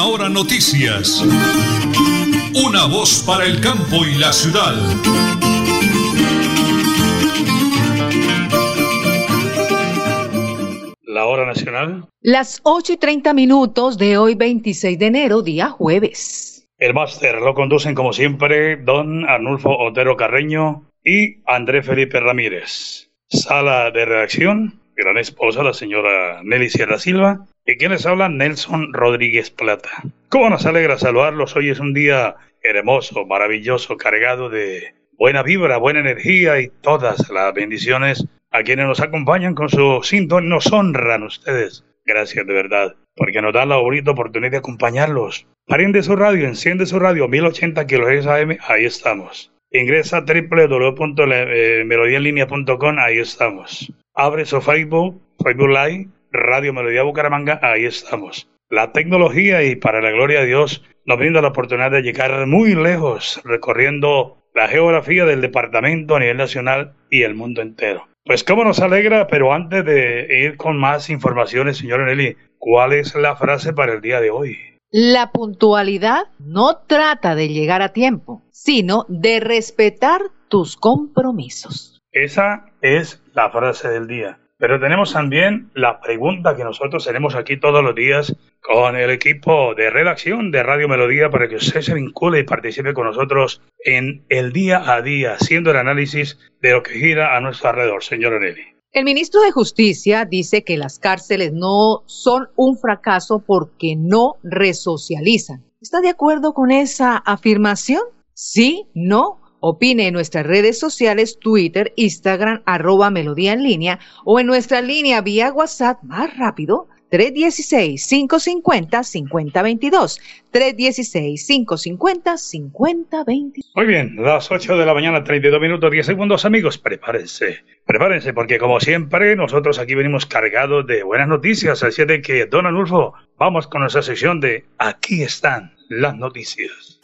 Última Hora Noticias. Una voz para el campo y la ciudad. La hora nacional. Las 8 y 30 minutos de hoy 26 de enero, día jueves. El máster lo conducen como siempre don Arnulfo Otero Carreño y André Felipe Ramírez. Sala de redacción, gran esposa, la señora Nelly Sierra Silva, y quienes hablan, Nelson Rodríguez Plata. ¿Cómo nos alegra saludarlos? Hoy es un día hermoso, maravilloso, cargado de buena vibra, buena energía y todas las bendiciones a quienes nos acompañan con su sintonía. Nos honran ustedes. Gracias de verdad, porque nos dan la bonita oportunidad de acompañarlos. de su radio, enciende su radio, 1080 kHz AM, ahí estamos. Ingresa a www.melodiaenlinea.com, ahí estamos. Abre su Facebook, Facebook Live, Radio Melodía Bucaramanga, ahí estamos. La tecnología y para la gloria de Dios nos brinda la oportunidad de llegar muy lejos recorriendo la geografía del departamento a nivel nacional y el mundo entero. Pues cómo nos alegra, pero antes de ir con más informaciones, señor Nelly, ¿cuál es la frase para el día de hoy? La puntualidad no trata de llegar a tiempo, sino de respetar tus compromisos. Esa es la frase del día. Pero tenemos también la pregunta que nosotros tenemos aquí todos los días con el equipo de redacción de Radio Melodía para que usted se vincule y participe con nosotros en el día a día, haciendo el análisis de lo que gira a nuestro alrededor. Señor Nelly. El ministro de Justicia dice que las cárceles no son un fracaso porque no resocializan. ¿Está de acuerdo con esa afirmación? ¿Sí? ¿No? Opine en nuestras redes sociales, Twitter, Instagram, arroba Melodía en línea o en nuestra línea vía WhatsApp más rápido, 316-550-5022. 316-550-5022. Muy bien, las 8 de la mañana, 32 minutos, 10 segundos, amigos. Prepárense, prepárense, porque como siempre, nosotros aquí venimos cargados de buenas noticias. Así de que, don Anulfo, vamos con nuestra sección de Aquí están las noticias.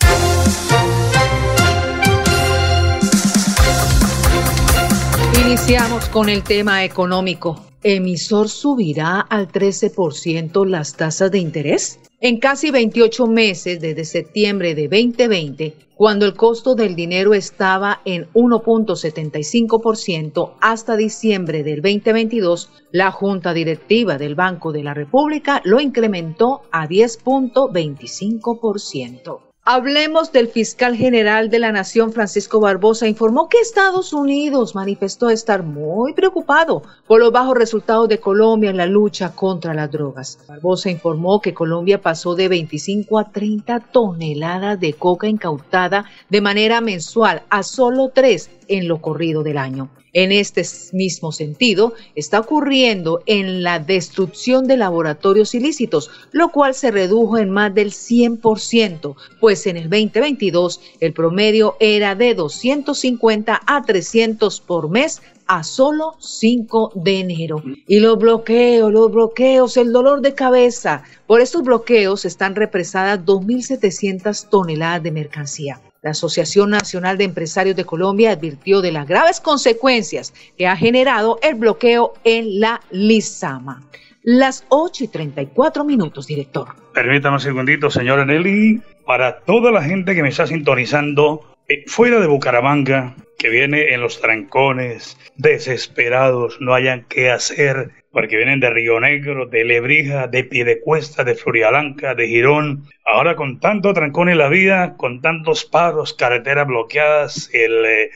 Iniciamos con el tema económico. ¿Emisor subirá al 13% las tasas de interés? En casi 28 meses desde septiembre de 2020, cuando el costo del dinero estaba en 1.75% hasta diciembre del 2022, la Junta Directiva del Banco de la República lo incrementó a 10.25%. Hablemos del fiscal general de la Nación, Francisco Barbosa, informó que Estados Unidos manifestó estar muy preocupado por los bajos resultados de Colombia en la lucha contra las drogas. Barbosa informó que Colombia pasó de 25 a 30 toneladas de coca incautada de manera mensual a solo 3 en lo corrido del año. En este mismo sentido, está ocurriendo en la destrucción de laboratorios ilícitos, lo cual se redujo en más del 100%, pues en el 2022 el promedio era de 250 a 300 por mes a solo 5 de enero. Y los bloqueos, los bloqueos, el dolor de cabeza. Por estos bloqueos están represadas 2.700 toneladas de mercancía. La Asociación Nacional de Empresarios de Colombia advirtió de las graves consecuencias que ha generado el bloqueo en la Lizama. Las 8 y 34 minutos, director. Permítame un segundito, señora Nelly. Para toda la gente que me está sintonizando fuera de Bucaramanga, que viene en los trancones, desesperados, no hayan qué hacer, porque vienen de Río Negro, de Lebrija, de Piedecuesta, de Florialanca, de Girón. Ahora con tanto trancón en la vida, con tantos paros, carreteras bloqueadas, el eh,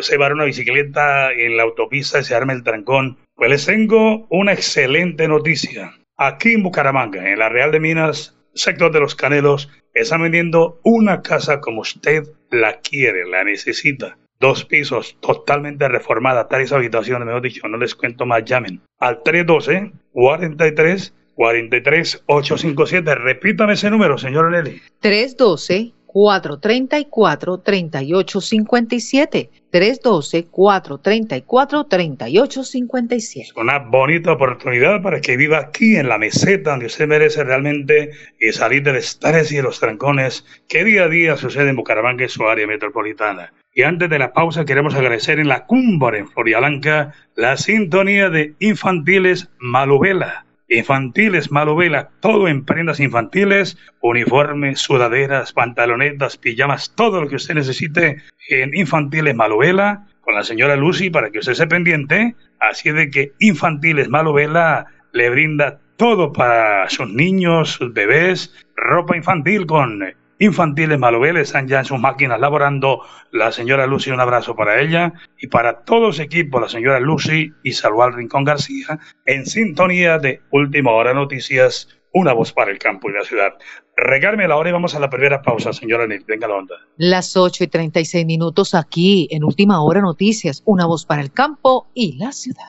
se va una bicicleta en la autopista y se arma el trancón. Pues les tengo una excelente noticia. Aquí en Bucaramanga, en la Real de Minas, sector de los Canelos, están vendiendo una casa como usted la quiere, la necesita dos pisos, totalmente reformada, tres habitaciones, mejor dicho, no les cuento más, llamen al 312 43 43 857. Repítame ese número, señor Nelly. 312 434 3857 312-434-3857. Una bonita oportunidad para que viva aquí en la meseta donde usted merece realmente y salir del estrés y de los trancones que día a día sucede en Bucaramanga y su área metropolitana. Y antes de la pausa queremos agradecer en la cumbre en Florialanca la sintonía de infantiles Malubela Infantiles Malovela, todo en prendas infantiles, uniformes, sudaderas, pantalonetas, pijamas, todo lo que usted necesite en Infantiles Malovela con la señora Lucy para que usted se pendiente. Así de que Infantiles Malovela le brinda todo para sus niños, sus bebés, ropa infantil con infantiles Maloveles, están ya en sus máquinas laborando. La señora Lucy, un abrazo para ella y para todo su equipo, la señora Lucy y Salvador Rincón García, en sintonía de Última Hora Noticias, una voz para el campo y la ciudad. Regarme la hora y vamos a la primera pausa, señora Nil. Venga la onda. Las 8 y 36 minutos aquí en Última Hora Noticias, una voz para el campo y la ciudad.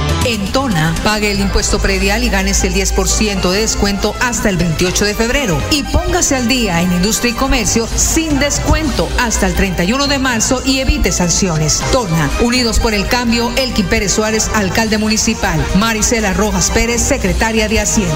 En Tona, pague el impuesto predial y ganes el 10% de descuento hasta el 28 de febrero. Y póngase al día en industria y comercio sin descuento hasta el 31 de marzo y evite sanciones. Tona, Unidos por el Cambio, Elkin Pérez Suárez, alcalde municipal. Marisela Rojas Pérez, secretaria de Hacienda.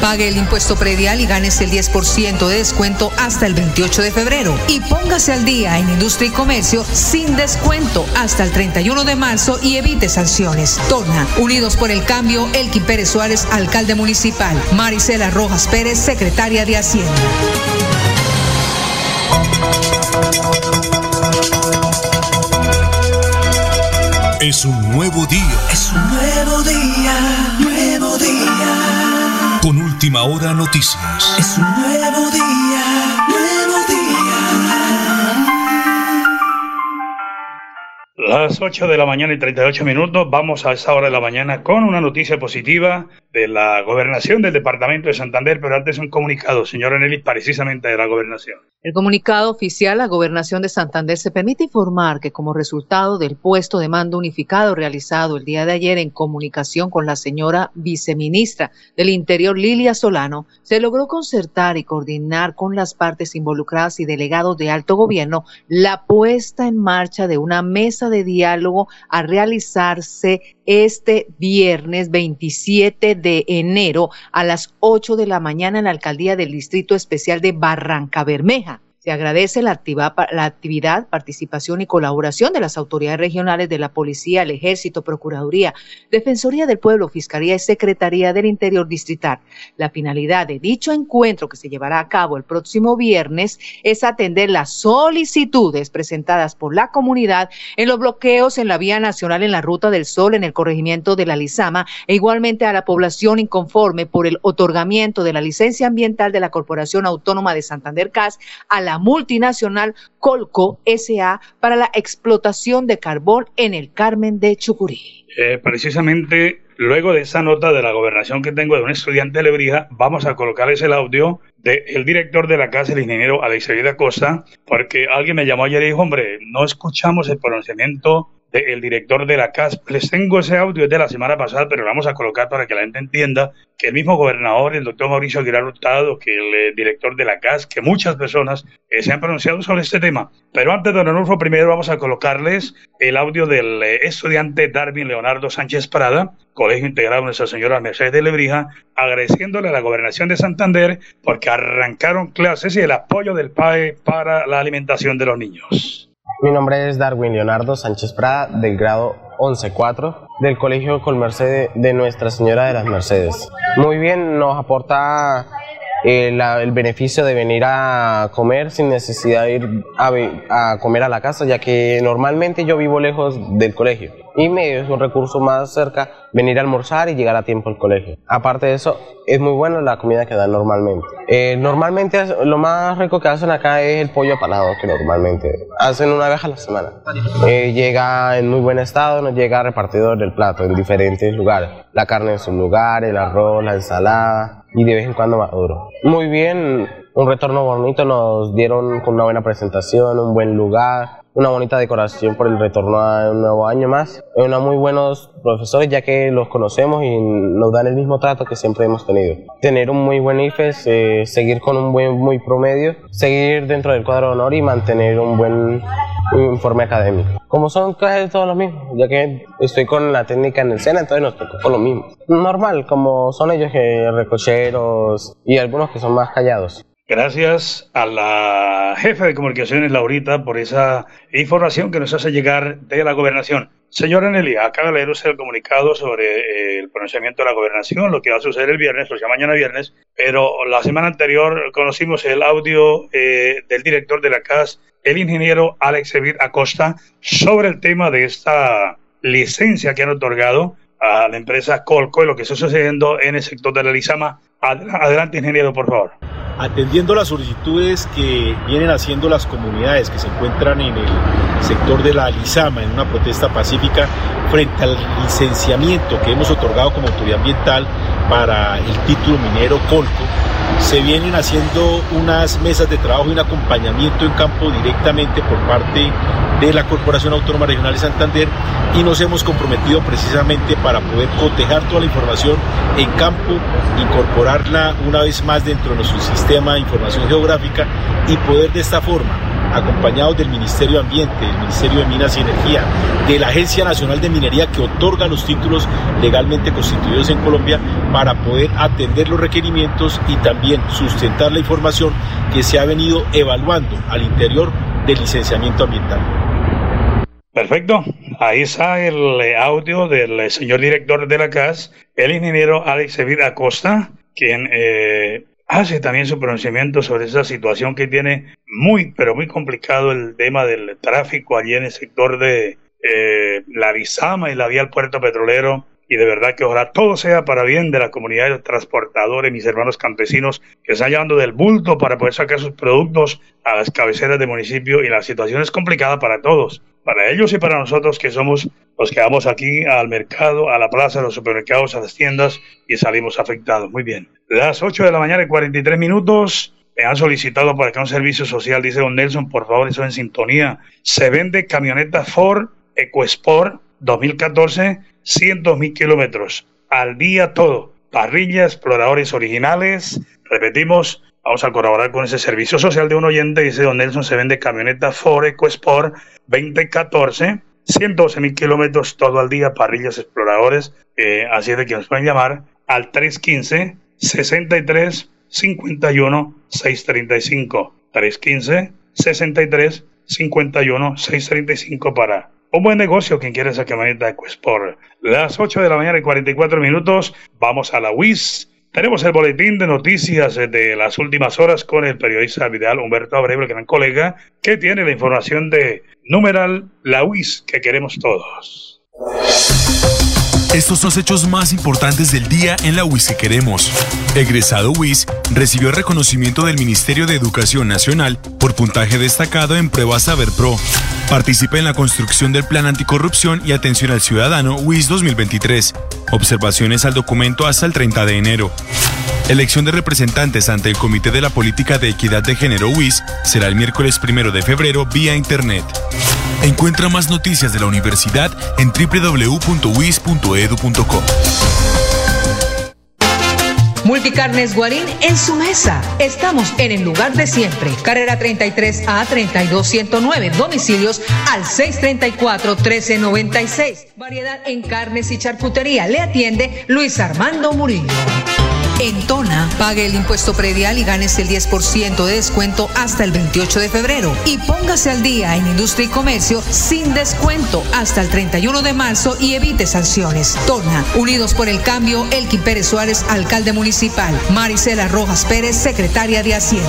pague el impuesto predial y ganes el 10% de descuento hasta el 28 de febrero. Y póngase al día en industria y comercio sin descuento hasta el 31 de marzo y evite sanciones. Tona, Unidos por el Cambio, Elkin Pérez Suárez, alcalde municipal. Marisela Rojas Pérez, secretaria de Hacienda. Es un nuevo día. Es un nuevo día, última hora noticias. Es un nuevo día, Las 8 de la mañana y 38 minutos, vamos a esa hora de la mañana con una noticia positiva de la gobernación del departamento de Santander, pero antes un comunicado, señora Nelly, precisamente de la gobernación. El comunicado oficial, la Gobernación de Santander se permite informar que como resultado del puesto de mando unificado realizado el día de ayer en comunicación con la señora viceministra del Interior, Lilia Solano, se logró concertar y coordinar con las partes involucradas y delegados de alto gobierno la puesta en marcha de una mesa de diálogo a realizarse este viernes 27 de enero a las 8 de la mañana en la alcaldía del Distrito Especial de Barranca Bermeja. Se agradece la, actividad, participación y colaboración de las autoridades regionales de la Policía, el Ejército, Procuraduría, Defensoría del Pueblo, Fiscalía y Secretaría del Interior Distrital. La finalidad de dicho encuentro que se llevará a cabo el próximo viernes es atender las solicitudes presentadas por la comunidad en los bloqueos en la vía nacional en la Ruta del Sol, en el corregimiento de la Lizama e igualmente a la población inconforme por el otorgamiento de la licencia ambiental de la Corporación Autónoma de Santander CAS a la multinacional Colco SA para la explotación de carbón en el Carmen de Chucurí. Eh, precisamente luego de esa nota de la gobernación que tengo de un estudiante de Lebrija, vamos a colocarles el audio del director de la casa, el ingeniero Alexavier Costa, porque alguien me llamó ayer y dijo, hombre, no escuchamos el pronunciamiento del director de la CAS. Les tengo ese audio de la semana pasada, pero lo vamos a colocar para que la gente entienda que el mismo gobernador, el doctor Mauricio Aguilar Hurtado, que el eh, director de la CAS, que muchas personas eh, se han pronunciado sobre este tema. Pero antes, don Anulfo, primero vamos a colocarles el audio del eh, estudiante Darwin Leonardo Sánchez Prada, Colegio Integrado Nuestra Señora Mercedes de Lebrija, agradeciéndole a la gobernación de Santander porque arrancaron clases y el apoyo del PAE para la alimentación de los niños. Mi nombre es Darwin Leonardo Sánchez Prada, del grado 11-4 del Colegio Colmerced de Nuestra Señora de las Mercedes. Muy bien, nos aporta eh, el beneficio de venir a comer sin necesidad de ir a, comer a la casa, ya que normalmente yo vivo lejos del colegio y me es un recurso más cerca venir a almorzar y llegar a tiempo al colegio. Aparte de eso, es muy buena la comida que dan normalmente. Eh, normalmente lo más rico que hacen acá es el pollo apanado, que normalmente hacen una vez a la semana. Eh, llega en muy buen estado, nos llega repartidor del plato en diferentes lugares. La carne en su lugar, el arroz, la ensalada y de vez en cuando maduro. Muy bien, un retorno bonito, nos dieron con una buena presentación, un buen lugar, una bonita decoración por el retorno a un nuevo año más. Unos muy buenos profesores ya que los conocemos y nos dan el mismo trato que siempre hemos tenido. Tener un muy buen IFES, eh, seguir con un buen muy promedio, seguir dentro del cuadro de honor y mantener un buen informe académico. Como son casi todos los mismos, ya que estoy con la técnica en el SENA, entonces nos tocó con lo mismo. Normal, como son ellos que recocheros y algunos que son más callados. Gracias a la jefa de comunicaciones, Laurita, por esa información que nos hace llegar de la gobernación. Señora Nelly, acaba de leer usted el comunicado sobre eh, el pronunciamiento de la gobernación, lo que va a suceder el viernes, o sea, mañana viernes, pero la semana anterior conocimos el audio eh, del director de la CAS, el ingeniero Alex Evir Acosta, sobre el tema de esta licencia que han otorgado a la empresa Colco y lo que está sucediendo en el sector de la Lizama. Adelante, ingeniero, por favor atendiendo las solicitudes que vienen haciendo las comunidades que se encuentran en el sector de la Lizama en una protesta pacífica frente al licenciamiento que hemos otorgado como autoridad ambiental para el título minero Colco, se vienen haciendo unas mesas de trabajo y un acompañamiento en campo directamente por parte de la Corporación Autónoma Regional de Santander y nos hemos comprometido precisamente para poder cotejar toda la información en campo, incorporarla una vez más dentro de nuestro sistema de información geográfica y poder de esta forma acompañados del Ministerio de Ambiente, del Ministerio de Minas y Energía, de la Agencia Nacional de Minería que otorga los títulos legalmente constituidos en Colombia para poder atender los requerimientos y también sustentar la información que se ha venido evaluando al interior del licenciamiento ambiental. Perfecto. Ahí está el eh, audio del eh, señor director de la CAS, el ingeniero Alex Evida Acosta, quien eh, hace también su pronunciamiento sobre esa situación que tiene muy, pero muy complicado el tema del tráfico allí en el sector de la Rizama y la vía al puerto petrolero. Y de verdad que ojalá todo sea para bien de la comunidad de transportadores, mis hermanos campesinos que están llevando del bulto para poder sacar sus productos a las cabeceras del municipio. Y la situación es complicada para todos, para ellos y para nosotros que somos los que vamos aquí al mercado, a la plaza, a los supermercados, a las tiendas y salimos afectados. Muy bien. Las 8 de la mañana y 43 minutos. Me han solicitado para que un servicio social, dice don Nelson, por favor, eso en sintonía. Se vende camioneta Ford EcoSport 2014 cientos mil kilómetros al día todo. Parrilla, exploradores originales. Repetimos, vamos a colaborar con ese servicio social de un oyente. Dice Don Nelson, se vende camioneta Ford EcoSport 2014. 112 mil kilómetros todo al día, parrillas exploradores. Eh, así es de que nos pueden llamar al 315 63 51 635. 315 63 51 635 para un buen negocio quien quiere esa camioneta EcoSport. Las 8 de la mañana y 44 minutos, vamos a la WIS. Tenemos el boletín de noticias de las últimas horas con el periodista Vidal Humberto Abreu, el gran colega, que tiene la información de numeral la WIS que queremos todos. Estos son los hechos más importantes del día en la UIS que queremos. Egresado UIS recibió el reconocimiento del Ministerio de Educación Nacional por puntaje destacado en prueba Saber Pro. Participa en la construcción del Plan Anticorrupción y Atención al Ciudadano UIS 2023. Observaciones al documento hasta el 30 de enero. Elección de representantes ante el Comité de la Política de Equidad de Género UIS será el miércoles 1 de febrero vía Internet. Encuentra más noticias de la universidad en www.wis.edu.co. Multicarnes Guarín en su mesa. Estamos en el lugar de siempre. Carrera 33 a 32109. Domicilios al 634 1396. Variedad en carnes y charcutería. Le atiende Luis Armando Murillo. En Tona, pague el impuesto predial y ganes el 10% de descuento hasta el 28 de febrero. Y póngase al día en industria y comercio sin descuento hasta el 31 de marzo y evite sanciones. Tona, Unidos por el Cambio, Elkin Pérez Suárez, alcalde municipal. Marisela Rojas Pérez, secretaria de Hacienda.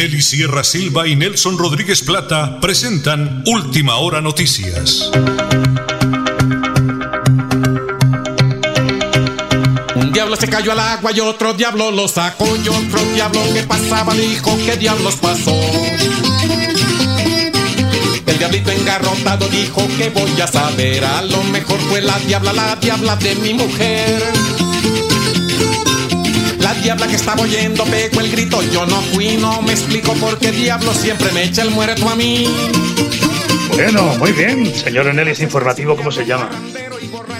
Nelly Sierra Silva y Nelson Rodríguez Plata presentan Última Hora Noticias. Un diablo se cayó al agua y otro diablo lo sacó y otro diablo que pasaba dijo que diablos pasó. El diablito engarrotado dijo que voy a saber, a lo mejor fue la diabla, la diabla de mi mujer. La diabla que estaba oyendo pegó el grito, yo no fui, no me explico por qué diablo siempre me echa el muerto a mí. Bueno, muy bien, señor Análisis Informativo, ¿cómo se llama?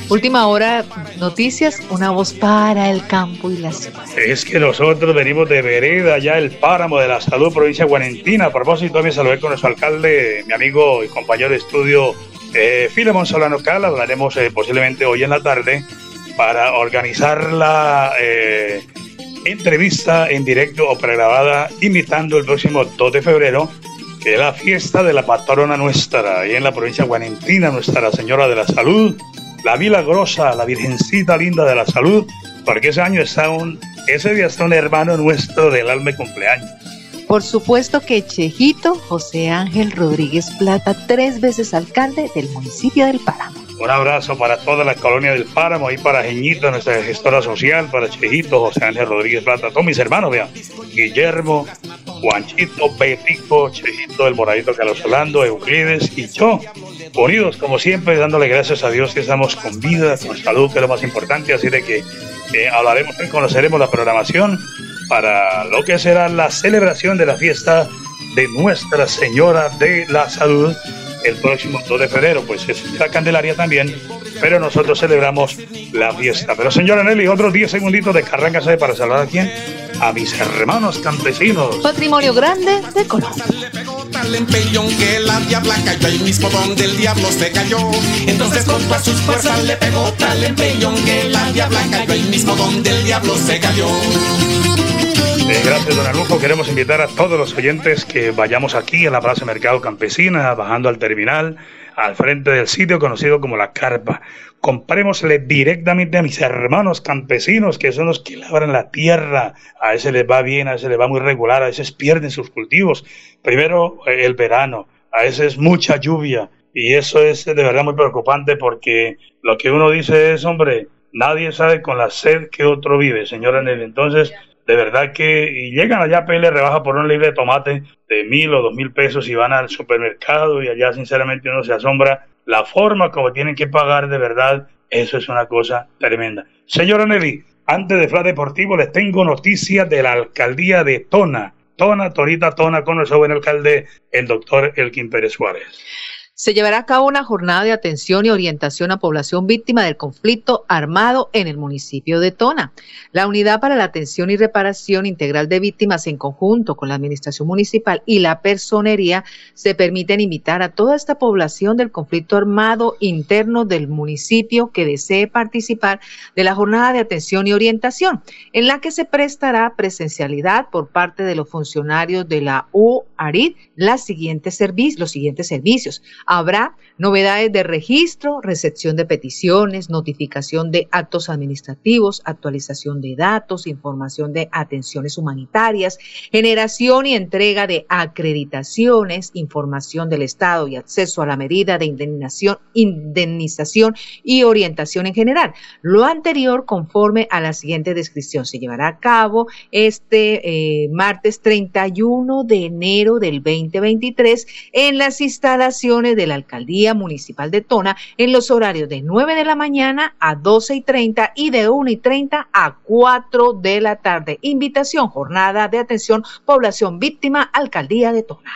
Última hora, noticias, una voz para el campo y la ciudad. Es que nosotros venimos de Vereda, ya el páramo de la salud, provincia de Guarentina. A propósito, también saludé con nuestro alcalde, mi amigo y compañero de estudio, eh, Filemón Solano Cal. Hablaremos eh, posiblemente hoy en la tarde para organizar la eh, entrevista en directo o pregrabada, invitando el próximo 2 de febrero, que es la fiesta de la patrona nuestra, ahí en la provincia de Guarentina, Nuestra Señora de la Salud, la Milagrosa, la Virgencita Linda de la Salud, porque ese año está un, ese día está un hermano nuestro del alma de cumpleaños. Por supuesto que Chejito José Ángel Rodríguez Plata, tres veces alcalde del municipio del Páramo. Un abrazo para toda la colonia del Páramo y para Jeñito, nuestra gestora social, para Chejito, José Ángel Rodríguez Plata, todos mis hermanos, vean, Guillermo, Juanchito, Petico, Chejito, el Moradito Carlos Orlando, Euclides y yo, unidos como siempre, dándole gracias a Dios que estamos con vida, con salud, que es lo más importante, así de que eh, hablaremos y conoceremos la programación para lo que será la celebración de la fiesta de Nuestra Señora de la Salud el próximo 2 de febrero, pues es la Candelaria también, pero nosotros celebramos la fiesta. Pero señora Nelly, otros 10 segunditos de carranca para saludar a quién? A mis hermanos campesinos. Patrimonio grande de Colombia. Tal empellón que la diabla cayó ahí mismo donde el diablo se cayó. Entonces con todas sus fuerzas le pegó tal empellón que la diabla cayó ahí mismo donde el diablo se cayó. Eh, gracias, don Alujo. Queremos invitar a todos los oyentes que vayamos aquí a la Plaza Mercado Campesina, bajando al terminal, al frente del sitio conocido como La Carpa. Comprémosle directamente a mis hermanos campesinos, que son los que labran la tierra. A ese les va bien, a ese les va muy regular, a veces pierden sus cultivos. Primero, eh, el verano, a veces mucha lluvia. Y eso es de verdad muy preocupante porque lo que uno dice es, hombre, nadie sabe con la sed que otro vive, señora Nelly. Entonces, de verdad que y llegan allá a pedirle rebaja por un libre de tomate de mil o dos mil pesos y van al supermercado y allá sinceramente uno se asombra la forma como tienen que pagar de verdad, eso es una cosa tremenda. Señora Nelly, antes de Fla Deportivo les tengo noticias de la alcaldía de Tona. Tona, Torita Tona, con el buen alcalde, el doctor Elkin Pérez Suárez se llevará a cabo una jornada de atención y orientación a población víctima del conflicto armado en el municipio de Tona. La Unidad para la Atención y Reparación Integral de Víctimas en conjunto con la Administración Municipal y la Personería se permiten invitar a toda esta población del conflicto armado interno del municipio que desee participar de la jornada de atención y orientación, en la que se prestará presencialidad por parte de los funcionarios de la UARID los siguientes servicios Habrá novedades de registro, recepción de peticiones, notificación de actos administrativos, actualización de datos, información de atenciones humanitarias, generación y entrega de acreditaciones, información del Estado y acceso a la medida de indemnización, indemnización y orientación en general. Lo anterior conforme a la siguiente descripción se llevará a cabo este eh, martes 31 de enero del 2023 en las instalaciones de la Alcaldía Municipal de Tona en los horarios de 9 de la mañana a 12 y 30 y de 1 y 30 a 4 de la tarde. Invitación, jornada de atención, población víctima, Alcaldía de Tona.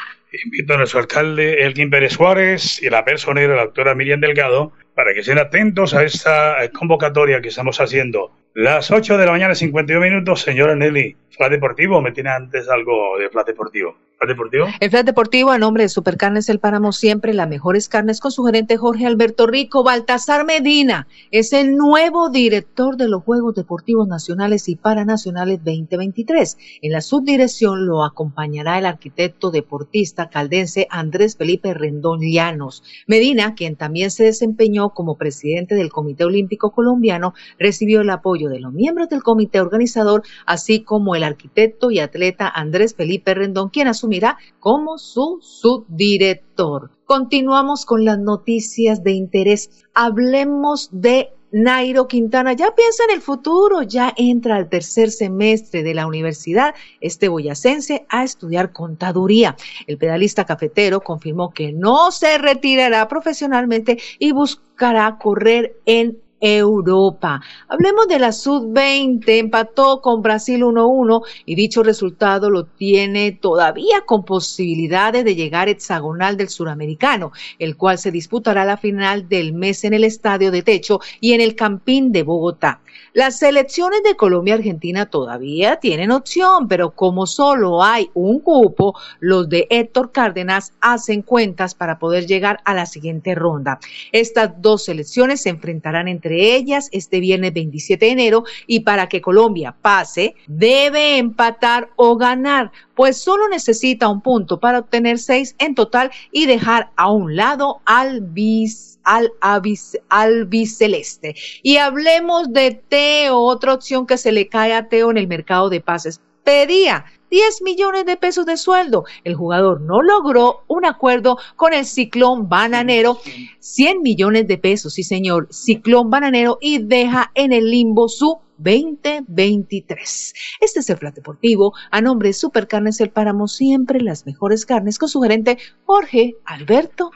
Invito a nuestro alcalde Elkin Pérez Suárez y la personera, la doctora Miriam Delgado, para que estén atentos a esta convocatoria que estamos haciendo. Las 8 de la mañana, 51 minutos, señora Nelly. Flat Deportivo, me tiene antes algo de Flat Deportivo. ¿Flat Deportivo? El Flat Deportivo, a nombre de Supercarnes El Páramo, siempre las mejores carnes con su gerente Jorge Alberto Rico. Baltasar Medina es el nuevo director de los Juegos Deportivos Nacionales y Paranacionales 2023. En la subdirección lo acompañará el arquitecto deportista caldense Andrés Felipe Rendón Llanos. Medina, quien también se desempeñó como presidente del Comité Olímpico Colombiano, recibió el apoyo de los miembros del comité organizador, así como el arquitecto y atleta Andrés Felipe Rendón, quien asumirá como su subdirector. Continuamos con las noticias de interés. Hablemos de Nairo Quintana ya piensa en el futuro, ya entra al tercer semestre de la universidad este boyacense a estudiar contaduría. El pedalista cafetero confirmó que no se retirará profesionalmente y buscará correr en Europa. Hablemos de la Sud-20, empató con Brasil 1-1 y dicho resultado lo tiene todavía con posibilidades de llegar hexagonal del suramericano, el cual se disputará la final del mes en el Estadio de Techo y en el Campín de Bogotá. Las selecciones de Colombia y Argentina todavía tienen opción, pero como solo hay un cupo, los de Héctor Cárdenas hacen cuentas para poder llegar a la siguiente ronda. Estas dos selecciones se enfrentarán entre ellas este viernes 27 de enero y para que Colombia pase, debe empatar o ganar, pues solo necesita un punto para obtener seis en total y dejar a un lado al bis al albiceleste. Y hablemos de Teo, otra opción que se le cae a Teo en el mercado de pases. Pedía 10 millones de pesos de sueldo. El jugador no logró un acuerdo con el Ciclón Bananero. 100 millones de pesos, sí señor, Ciclón Bananero y deja en el limbo su 2023. Este es el Flat Deportivo. A nombre de Supercarnes El Páramo, siempre las mejores carnes con su gerente Jorge Alberto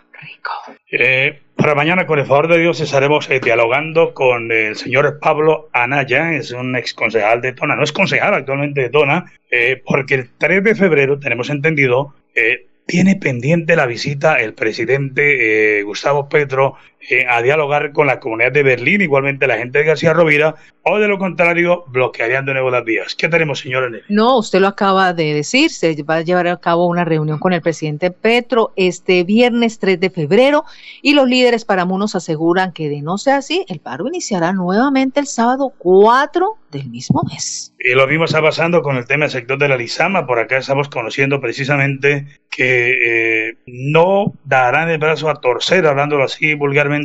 Eh, para mañana, con el favor de Dios, estaremos eh, dialogando con el señor Pablo Anaya, es un ex concejal de Tona, no es concejal actualmente de Tona, eh, porque el 3 de febrero, tenemos entendido, tiene pendiente la visita el presidente Gustavo Petro a dialogar con la comunidad de Berlín, igualmente la gente de García Rovira, o de lo contrario, bloquearían de nuevo las vías. ¿Qué tenemos, señora No, usted lo acaba de decir, se va a llevar a cabo una reunión con el presidente Petro este viernes 3 de febrero y los líderes paramunos aseguran que de no ser así, el paro iniciará nuevamente el sábado 4 del mismo mes. Y lo mismo está pasando con el tema del sector de la Lizama. Por acá estamos conociendo precisamente que eh, no darán el brazo a torcer, hablándolo así vulgarmente,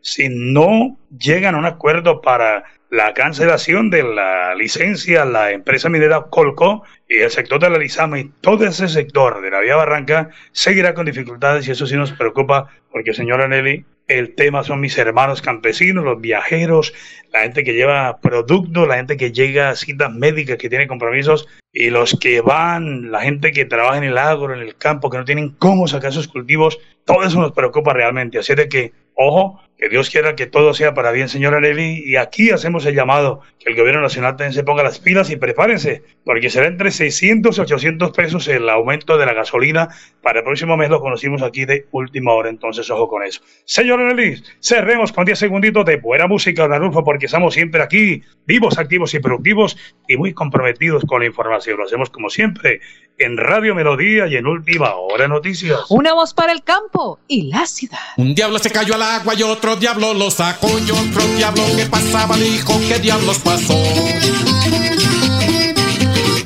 si no llegan a un acuerdo para la cancelación de la licencia la empresa minera Colco y el sector de la Lizama y todo ese sector de la Vía Barranca seguirá con dificultades y eso sí nos preocupa porque, señora Nelly, el tema son mis hermanos campesinos, los viajeros, la gente que lleva productos, la gente que llega a citas médicas, que tiene compromisos, y los que van, la gente que trabaja en el agro, en el campo, que no tienen cómo sacar sus cultivos, todo eso nos preocupa realmente. Así de que, ojo, que Dios quiera que todo sea para bien, señora Nelly. Y aquí hacemos el llamado que el gobierno nacional también se ponga las pilas y prepárense, porque será entre 600 y 800 pesos el aumento de la gasolina. Para el próximo mes lo conocimos aquí de última hora, entonces ojo con eso. Señora Nelly, cerremos con 10 segunditos de buena música, don Arnulfo, porque estamos siempre aquí, vivos, activos y productivos y muy comprometidos con la información. Lo hacemos como siempre en Radio Melodía y en Última Hora Noticias. Una voz para el campo y la ciudad. Un diablo se cayó al agua y otro diablo lo sacó y otro diablo que pasaba dijo que diablos pasó.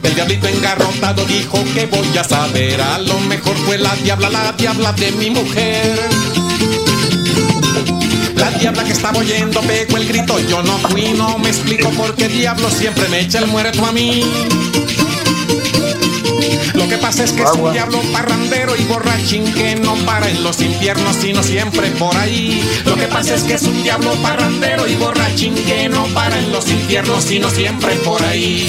El diablito engarrotado dijo que voy a saber, a lo mejor fue la diabla, la diabla de mi mujer. La diabla que estaba oyendo pegó el grito, yo no fui, no me explico por qué diablo siempre me echa el muerto a mí. Lo que pasa es que es un diablo parrandero y borrachín que no para en los infiernos, sino siempre por ahí. Lo que pasa es que es un diablo parrandero y borrachín que no para en los infiernos, sino siempre por ahí.